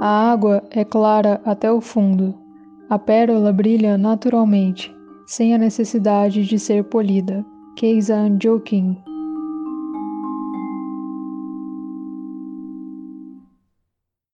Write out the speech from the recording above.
A água é clara até o fundo. A pérola brilha naturalmente, sem a necessidade de ser polida. Keizan Joking